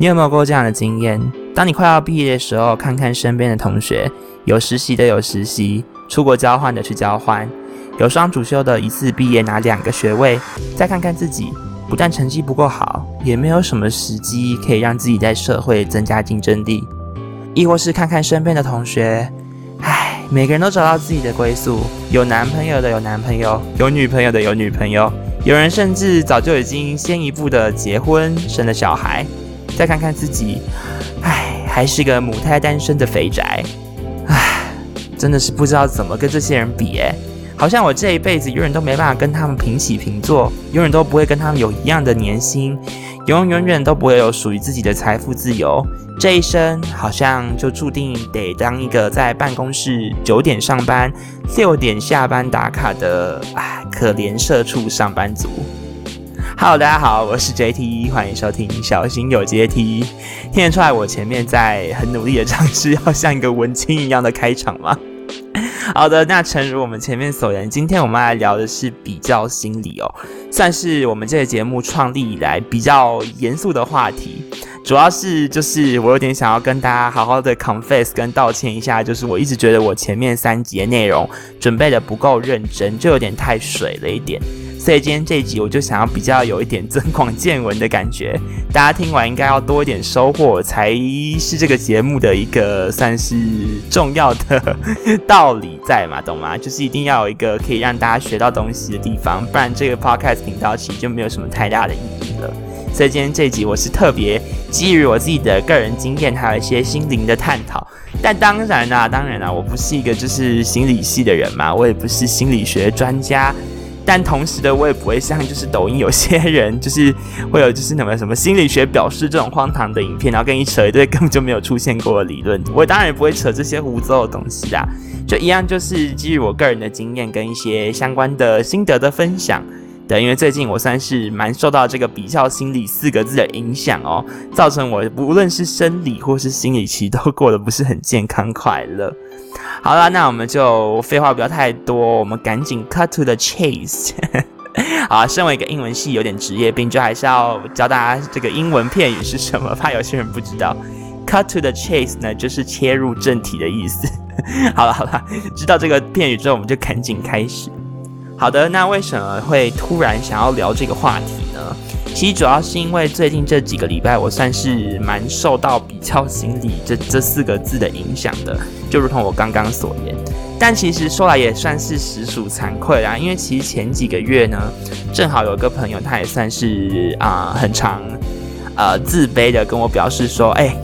你有没有过这样的经验？当你快要毕业的时候，看看身边的同学，有实习的有实习，出国交换的去交换，有双主修的一次毕业拿两个学位，再看看自己，不但成绩不够好，也没有什么时机可以让自己在社会增加竞争力。亦或是看看身边的同学，唉，每个人都找到自己的归宿，有男朋友的有男朋友，有女朋友的有女朋友，有人甚至早就已经先一步的结婚生了小孩。再看看自己，唉，还是个母胎单身的肥宅，唉，真的是不知道怎么跟这些人比诶，好像我这一辈子永远都没办法跟他们平起平坐，永远都不会跟他们有一样的年薪，永永远都不会有属于自己的财富自由。这一生好像就注定得当一个在办公室九点上班、六点下班打卡的唉可怜社畜上班族。Hello，大家好，我是 JT，欢迎收听小心有阶梯。听得出来我前面在很努力的尝试要像一个文青一样的开场吗？好的，那诚如我们前面所言，今天我们来聊的是比较心理哦，算是我们这个节目创立以来比较严肃的话题。主要是就是我有点想要跟大家好好的 confess 跟道歉一下，就是我一直觉得我前面三集的内容准备的不够认真，就有点太水了一点。所以今天这一集我就想要比较有一点增广见闻的感觉，大家听完应该要多一点收获，才是这个节目的一个算是重要的 道理在嘛，懂吗？就是一定要有一个可以让大家学到东西的地方，不然这个 podcast 频道其实就没有什么太大的意义了。所以今天这集我是特别基于我自己的个人经验，还有一些心灵的探讨。但当然啦，当然啦，我不是一个就是心理系的人嘛，我也不是心理学专家。但同时的，我也不会像就是抖音有些人，就是会有就是什么什么心理学表示这种荒唐的影片，然后跟你扯一堆根本就没有出现过的理论。我当然也不会扯这些胡诌的东西啦，就一样就是基于我个人的经验跟一些相关的心得的分享。对，因为最近我算是蛮受到这个比较心理四个字的影响哦，造成我无论是生理或是心理期都过得不是很健康快乐。好了，那我们就废话不要太多，我们赶紧 cut to the chase。好，身为一个英文系有点职业病，就还是要教大家这个英文片语是什么，怕有些人不知道。cut to the chase 呢，就是切入正题的意思。好了好了，知道这个片语之后，我们就赶紧开始。好的，那为什么会突然想要聊这个话题呢？其实主要是因为最近这几个礼拜，我算是蛮受到比较心理这这四个字的影响的，就如同我刚刚所言。但其实说来也算是实属惭愧啦，因为其实前几个月呢，正好有个朋友，他也算是啊很常呃自卑的跟我表示说，哎。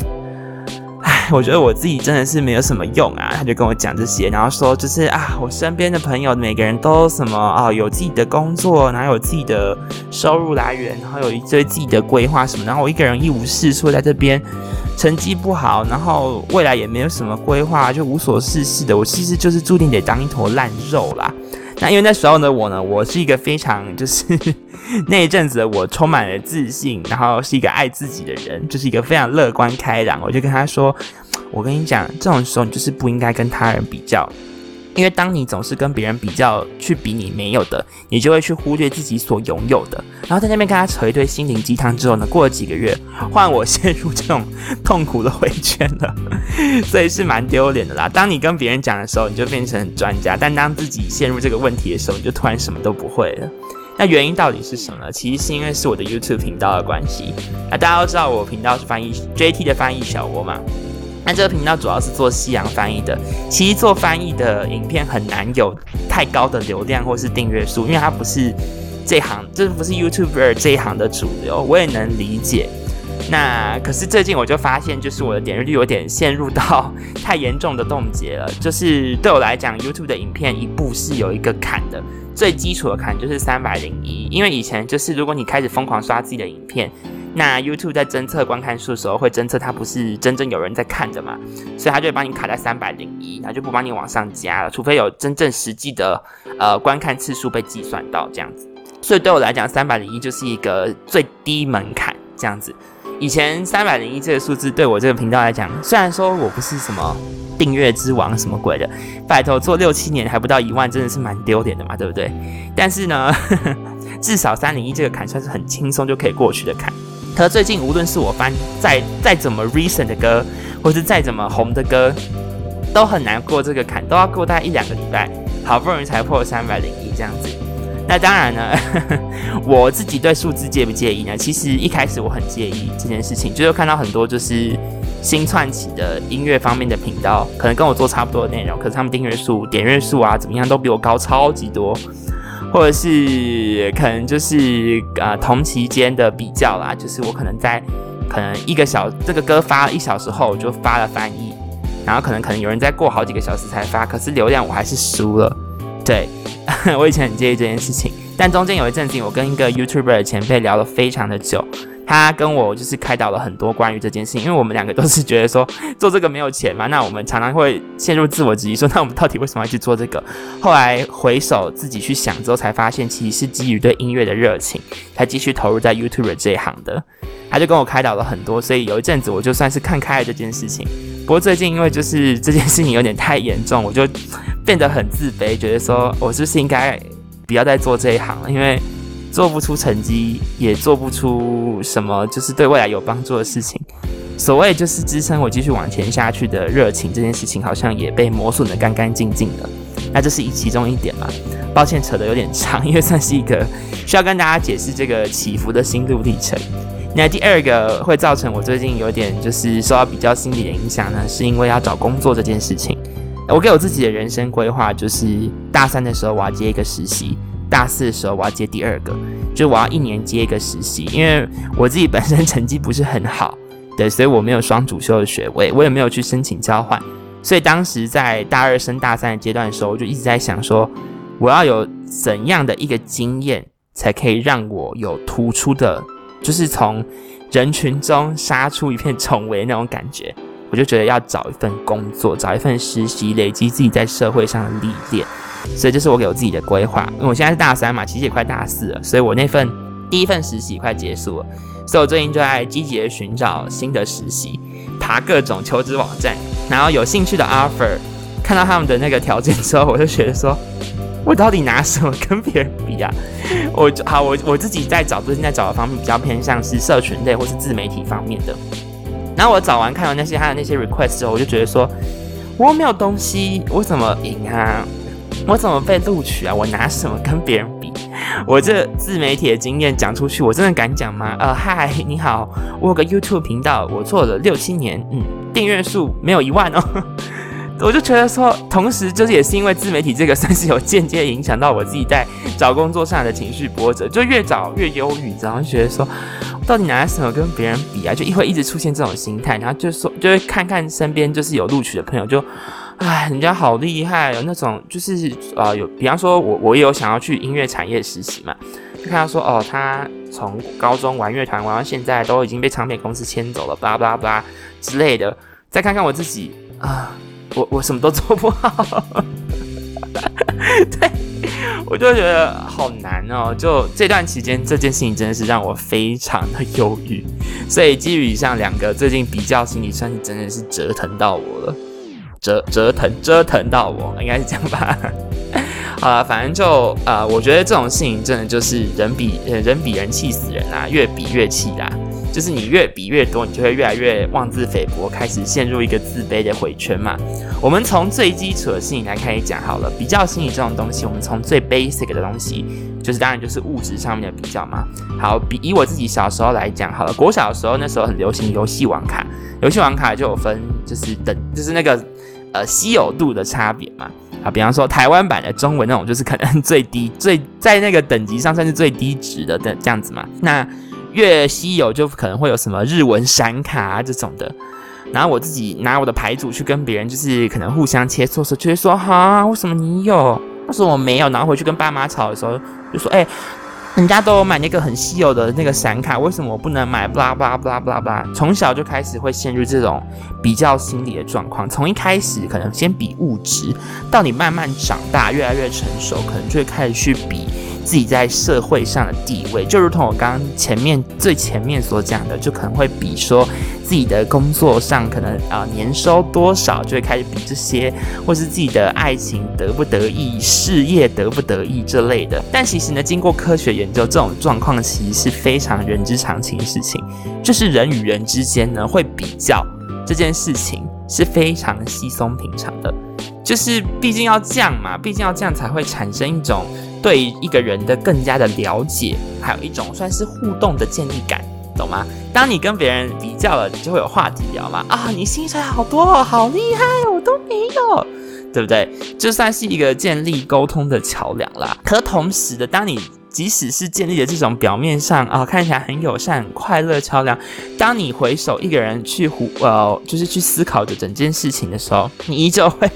我觉得我自己真的是没有什么用啊，他就跟我讲这些，然后说就是啊，我身边的朋友每个人都什么啊，有自己的工作，然后有自己的收入来源，然后有一堆自己的规划什么，然后我一个人一无是处在这边，成绩不好，然后未来也没有什么规划，就无所事事的，我其实就是注定得当一坨烂肉啦。那因为那时候呢，我呢，我是一个非常就是 那一阵子我充满了自信，然后是一个爱自己的人，就是一个非常乐观开朗。我就跟他说：“我跟你讲，这种时候你就是不应该跟他人比较。”因为当你总是跟别人比较，去比你没有的，你就会去忽略自己所拥有的。然后在那边跟他扯一堆心灵鸡汤之后呢，过了几个月，换我陷入这种痛苦的回圈了，所以是蛮丢脸的啦。当你跟别人讲的时候，你就变成专家；但当自己陷入这个问题的时候，你就突然什么都不会了。那原因到底是什么？其实是因为是我的 YouTube 频道的关系。那大家都知道我频道是翻译 JT 的翻译小窝嘛。那这个频道主要是做西洋翻译的，其实做翻译的影片很难有太高的流量或是订阅数，因为它不是这行，这不是 YouTuber 这一行的主流，我也能理解。那可是最近我就发现，就是我的点阅率有点陷入到 太严重的冻结了。就是对我来讲，YouTube 的影片一部是有一个坎的，最基础的坎就是三百零一，因为以前就是如果你开始疯狂刷自己的影片。那 YouTube 在侦测观看数的时候，会侦测它不是真正有人在看的嘛，所以它就会帮你卡在三百零一，然后就不帮你往上加了，除非有真正实际的呃观看次数被计算到这样子。所以对我来讲，三百零一就是一个最低门槛这样子。以前三百零一这个数字对我这个频道来讲，虽然说我不是什么订阅之王什么鬼的，拜托做六七年还不到一万，真的是蛮丢脸的嘛，对不对？但是呢，至少三零一这个坎算是很轻松就可以过去的坎。可是最近无论是我翻再再怎么 recent 的歌，或是再怎么红的歌，都很难过这个坎，都要过大概一两个礼拜，好不容易才破三百零一这样子。那当然呢，我自己对数字介不介意呢？其实一开始我很介意这件事情，就是看到很多就是新窜起的音乐方面的频道，可能跟我做差不多的内容，可是他们订阅数、点阅数啊怎么样都比我高超级多，或者是可能就是呃同期间的比较啦，就是我可能在可能一个小这个歌发了一小时后我就发了翻译，然后可能可能有人在过好几个小时才发，可是流量我还是输了，对。我以前很介意这件事情，但中间有一阵子，我跟一个 YouTuber 的前辈聊了非常的久，他跟我就是开导了很多关于这件事情，因为我们两个都是觉得说 做这个没有钱嘛，那我们常常会陷入自我质疑，说那我们到底为什么要去做这个？后来回首自己去想之后，才发现其实是基于对音乐的热情，才继续投入在 YouTube 这一行的。他就跟我开导了很多，所以有一阵子我就算是看开了这件事情。不过最近因为就是这件事情有点太严重，我就变得很自卑，觉得说我是不是应该不要再做这一行了？因为做不出成绩，也做不出什么就是对未来有帮助的事情。所谓就是支撑我继续往前下去的热情，这件事情好像也被磨损的干干净净的。那这是一其中一点嘛？抱歉扯得有点长，因为算是一个需要跟大家解释这个起伏的心路历程。那第二个会造成我最近有点就是受到比较心理的影响呢，是因为要找工作这件事情。我给我自己的人生规划就是，大三的时候我要接一个实习，大四的时候我要接第二个，就我要一年接一个实习。因为我自己本身 成绩不是很好，对，所以我没有双主修的学位，我也没有去申请交换。所以当时在大二升大三的阶段的时候，我就一直在想说，我要有怎样的一个经验，才可以让我有突出的。就是从人群中杀出一片重围那种感觉，我就觉得要找一份工作，找一份实习，累积自己在社会上的历练。所以这是我给我自己的规划。因为我现在是大三嘛，其实也快大四了，所以我那份第一份实习快结束了，所以我最近就在积极的寻找新的实习，爬各种求职网站，然后有兴趣的 offer，看到他们的那个条件之后，我就觉得说。我到底拿什么跟别人比啊？我好，我我自己在找，最近在找的方面比较偏向是社群类或是自媒体方面的。然后我找完看完那些他的那些 request 之后，我就觉得说，我没有东西，我怎么赢啊？我怎么被录取啊？我拿什么跟别人比？我这自媒体的经验讲出去，我真的敢讲吗？呃，嗨，你好，我有个 YouTube 频道，我做了六七年，嗯，订阅数没有一万哦。我就觉得说，同时就是也是因为自媒体这个算是有间接影响到我自己在找工作上的情绪波折，就越找越忧郁，然后觉得说，到底拿什么跟别人比啊？就一会一直出现这种心态，然后就说就会看看身边就是有录取的朋友，就，哎，人家好厉害，有那种就是呃有，比方说我我也有想要去音乐产业实习嘛，就看到说哦，他从高中玩乐团玩到现在都已经被唱片公司牵走了，巴拉巴拉巴拉之类的，再看看我自己啊。我我什么都做不好，对我就觉得好难哦。就这段期间，这件事情真的是让我非常的忧郁。所以基于以上两个，最近比较心理算是真的是折腾到我了，折折腾折腾到我，应该是这样吧。好了，反正就呃，我觉得这种事情真的就是人比人比人气死人啊，越比越气啦。就是你越比越多，你就会越来越妄自菲薄，开始陷入一个自卑的回圈嘛。我们从最基础的事情来开始讲好了。比较心理这种东西，我们从最 basic 的东西，就是当然就是物质上面的比较嘛。好，比以我自己小时候来讲好了，国小的时候那时候很流行游戏王卡，游戏王卡就有分就是等就是那个呃稀有度的差别嘛。啊，比方说台湾版的中文那种，就是可能 最低最在那个等级上算是最低值的的这样子嘛。那越稀有就可能会有什么日文闪卡啊这种的，然后我自己拿我的牌组去跟别人，就是可能互相切磋时，就会说哈，为什么你有？他说我没有，然后回去跟爸妈吵的时候，就说哎，人家都有买那个很稀有的那个闪卡，为什么我不能买？巴拉巴拉巴拉巴拉巴拉，从小就开始会陷入这种比较心理的状况。从一开始可能先比物质，到你慢慢长大越来越成熟，可能就会开始去比。自己在社会上的地位，就如同我刚刚前面最前面所讲的，就可能会比说自己的工作上可能啊年收多少，就会开始比这些，或是自己的爱情得不得意、事业得不得意这类的。但其实呢，经过科学研究，这种状况其实是非常人之常情的事情，就是人与人之间呢会比较这件事情是非常稀松平常的。就是毕竟要这样嘛，毕竟要这样才会产生一种对一个人的更加的了解，还有一种算是互动的建立感，懂吗？当你跟别人比较了，你就会有话题聊嘛。啊，你薪水好多，哦，好厉害，我都没有，对不对？就算是一个建立沟通的桥梁啦。可同时的，当你即使是建立了这种表面上啊看起来很友善、很快乐桥梁，当你回首一个人去胡呃，就是去思考着整件事情的时候，你依旧会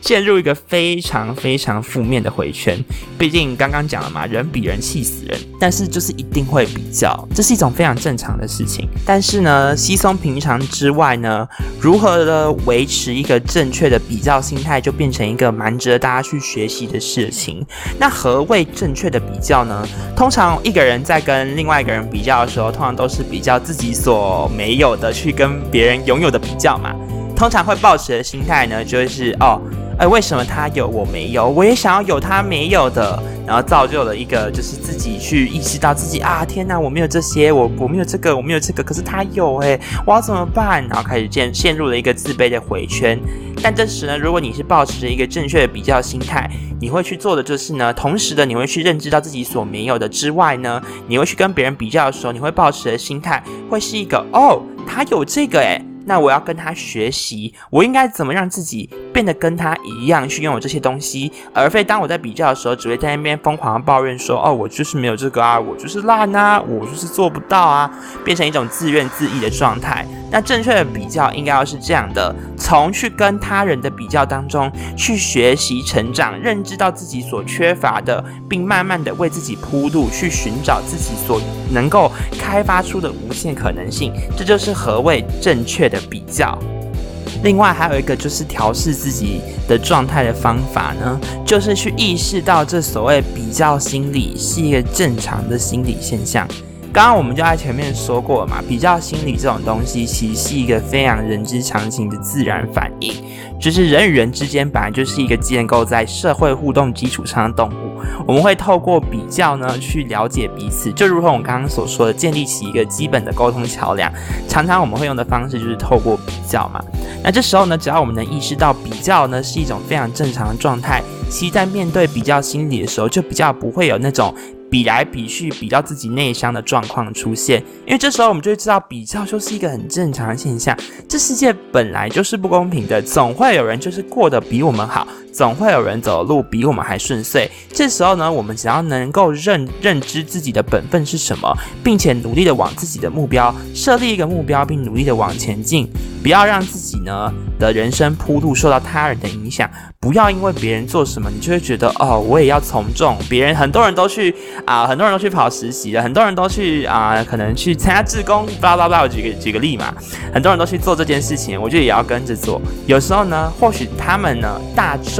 陷入一个非常非常负面的回圈。毕竟刚刚讲了嘛，人比人气死人，但是就是一定会比较，这是一种非常正常的事情。但是呢，稀松平常之外呢，如何的维持一个正确的比较心态，就变成一个蛮值得大家去学习的事情。那何谓正确的比较呢？通常一个人在跟另外一个人比较的时候，通常都是比较自己所没有的，去跟别人拥有的比较嘛。通常会抱持的心态呢，就是哦，哎，为什么他有我没有？我也想要有他没有的，然后造就了一个就是自己去意识到自己啊，天哪，我没有这些，我我没有这个，我没有这个，可是他有哎，我要怎么办？然后开始陷陷入了一个自卑的回圈。但这时呢，如果你是保持着一个正确的比较心态，你会去做的就是呢，同时的你会去认知到自己所没有的之外呢，你会去跟别人比较的时候，你会保持的心态会是一个哦，他有这个诶，那我要跟他学习，我应该怎么让自己变得跟他一样去拥有这些东西，而非当我在比较的时候，只会在那边疯狂的抱怨说哦，我就是没有这个啊，我就是烂啊，我就是做不到啊，变成一种自怨自艾的状态。那正确的比较应该要是这样的：从去跟他人的比较当中去学习成长，认知到自己所缺乏的，并慢慢的为自己铺路，去寻找自己所能够开发出的无限可能性。这就是何谓正确的比较。另外还有一个就是调试自己的状态的方法呢，就是去意识到这所谓比较心理是一个正常的心理现象。刚刚我们就在前面说过了嘛，比较心理这种东西，其实是一个非常人之常情的自然反应。就是人与人之间本来就是一个建构在社会互动基础上的动物，我们会透过比较呢去了解彼此，就如同我刚刚所说的，建立起一个基本的沟通桥梁。常常我们会用的方式就是透过比较嘛。那这时候呢，只要我们能意识到比较呢是一种非常正常的状态，其实在面对比较心理的时候，就比较不会有那种。比来比去，比较自己内伤的状况出现，因为这时候我们就会知道，比较就是一个很正常的现象。这世界本来就是不公平的，总会有人就是过得比我们好，总会有人走的路比我们还顺遂。这时候呢，我们只要能够认认知自己的本分是什么，并且努力的往自己的目标设立一个目标，并努力的往前进，不要让自己呢的人生铺路受到他人的影响。不要因为别人做什么，你就会觉得哦，我也要从众。别人很多人都去啊，很多人都去跑实习了，很多人都去啊，可能去参加志工，巴拉巴拉。我举个举个例嘛，很多人都去做这件事情，我觉得也要跟着做。有时候呢，或许他们呢，大众。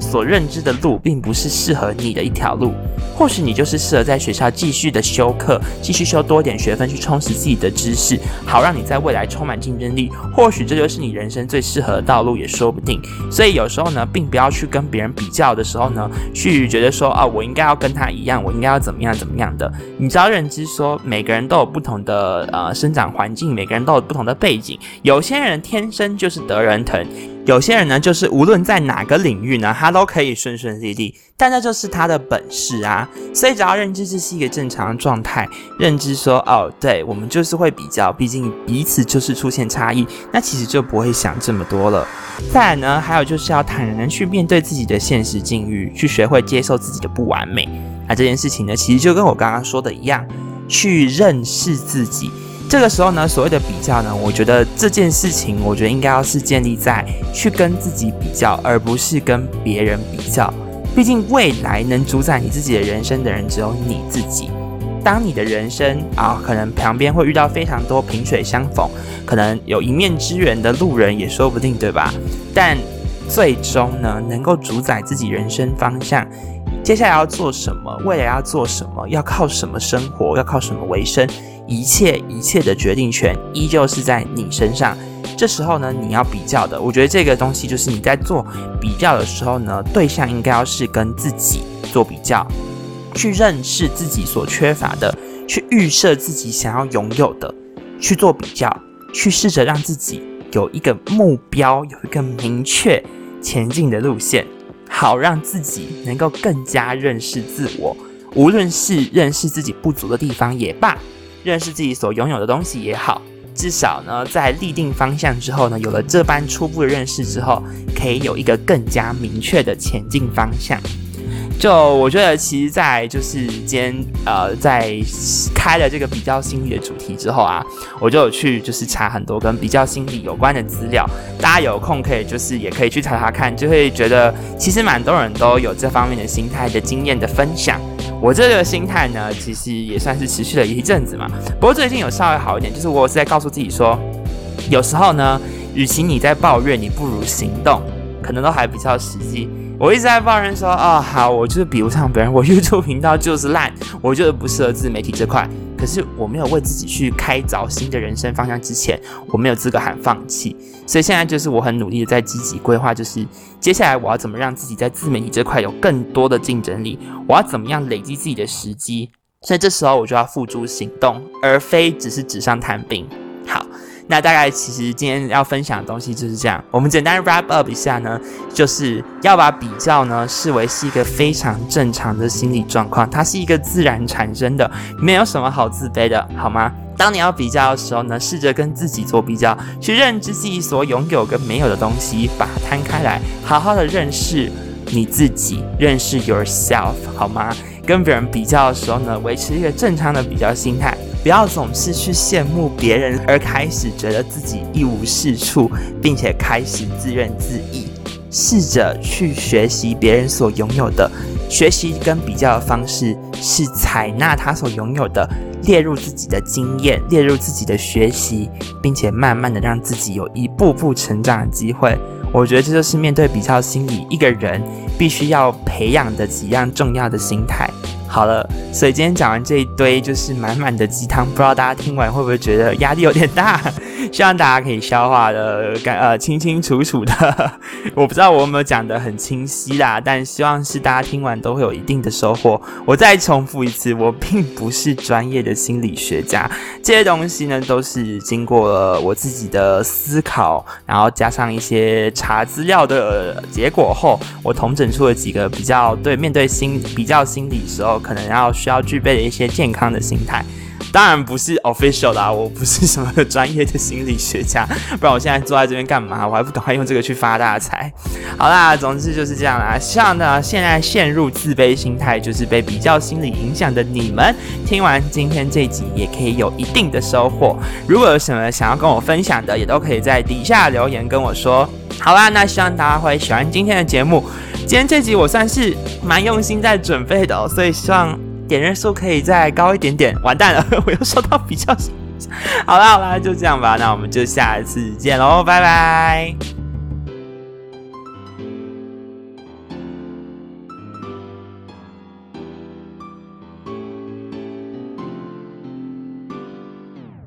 所认知的路并不是适合你的一条路，或许你就是适合在学校继续的修课，继续修多点学分去充实自己的知识，好让你在未来充满竞争力。或许这就是你人生最适合的道路，也说不定。所以有时候呢，并不要去跟别人比较的时候呢，去觉得说啊，我应该要跟他一样，我应该要怎么样怎么样的。你只要认知说，每个人都有不同的呃生长环境，每个人都有不同的背景，有些人天生就是得人疼。有些人呢，就是无论在哪个领域呢，他都可以顺顺利利，但那就是他的本事啊。所以只要认知这是一个正常的状态，认知说哦，对我们就是会比较，毕竟彼此就是出现差异，那其实就不会想这么多了。再来呢，还有就是要坦然去面对自己的现实境遇，去学会接受自己的不完美。那这件事情呢，其实就跟我刚刚说的一样，去认识自己。这个时候呢，所谓的比较呢，我觉得这件事情，我觉得应该要是建立在去跟自己比较，而不是跟别人比较。毕竟未来能主宰你自己的人生的人只有你自己。当你的人生啊，可能旁边会遇到非常多萍水相逢，可能有一面之缘的路人也说不定，对吧？但最终呢，能够主宰自己人生方向。接下来要做什么，未来要做什么，要靠什么生活，要靠什么为生，一切一切的决定权依旧是在你身上。这时候呢，你要比较的，我觉得这个东西就是你在做比较的时候呢，对象应该要是跟自己做比较，去认识自己所缺乏的，去预设自己想要拥有的，去做比较，去试着让自己有一个目标，有一个明确前进的路线，好让自己能够更加认识自我，无论是认识自己不足的地方也罢，认识自己所拥有的东西也好。至少呢，在立定方向之后呢，有了这般初步的认识之后，可以有一个更加明确的前进方向。就我觉得，其实，在就是今天呃，在开了这个比较心理的主题之后啊，我就有去就是查很多跟比较心理有关的资料。大家有空可以就是也可以去查查看，就会觉得其实蛮多人都有这方面的心态的经验的分享。我这个心态呢，其实也算是持续了一阵子嘛。不过最近有稍微好一点，就是我是在告诉自己说，有时候呢，与其你在抱怨，你不如行动，可能都还比较实际。我一直在抱怨说，哦，好，我就是比不上别人，我 YouTube 频道就是烂，我就是不适合自媒体这块。可是我没有为自己去开凿新的人生方向之前，我没有资格喊放弃。所以现在就是我很努力的在积极规划，就是接下来我要怎么让自己在自媒体这块有更多的竞争力，我要怎么样累积自己的时机。所以这时候我就要付诸行动，而非只是纸上谈兵。那大概其实今天要分享的东西就是这样。我们简单 wrap up 一下呢，就是要把比较呢视为是一个非常正常的心理状况，它是一个自然产生的，没有什么好自卑的，好吗？当你要比较的时候呢，试着跟自己做比较，去认知自己所拥有跟没有的东西，把它摊开来，好好的认识你自己，认识 yourself，好吗？跟别人比较的时候呢，维持一个正常的比较心态。不要总是去羡慕别人，而开始觉得自己一无是处，并且开始自怨自艾。试着去学习别人所拥有的，学习跟比较的方式是采纳他所拥有的，列入自己的经验，列入自己的学习，并且慢慢的让自己有一步步成长的机会。我觉得这就是面对比较心理，一个人必须要培养的几样重要的心态。好了，所以今天讲完这一堆就是满满的鸡汤，不知道大家听完会不会觉得压力有点大？希望大家可以消化的感呃清清楚楚的。我不知道我有没有讲的很清晰啦，但希望是大家听完都会有一定的收获。我再重复一次，我并不是专业的心理学家，这些东西呢都是经过了我自己的思考，然后加上一些查资料的结果后，我统整出了几个比较对面对心比较心理时候。可能要需要具备的一些健康的心态，当然不是 official 的，我不是什么专业的心理学家，不然我现在坐在这边干嘛？我还不赶快用这个去发大财？好啦，总之就是这样啦。希望呢，现在陷入自卑心态，就是被比较心理影响的你们，听完今天这集也可以有一定的收获。如果有什么想要跟我分享的，也都可以在底下留言跟我说。好啦，那希望大家会喜欢今天的节目。今天这集我算是蛮用心在准备的哦，所以希望点阅数可以再高一点点。完蛋了，我又收到比较好啦好啦，就这样吧，那我们就下一次见喽，拜拜。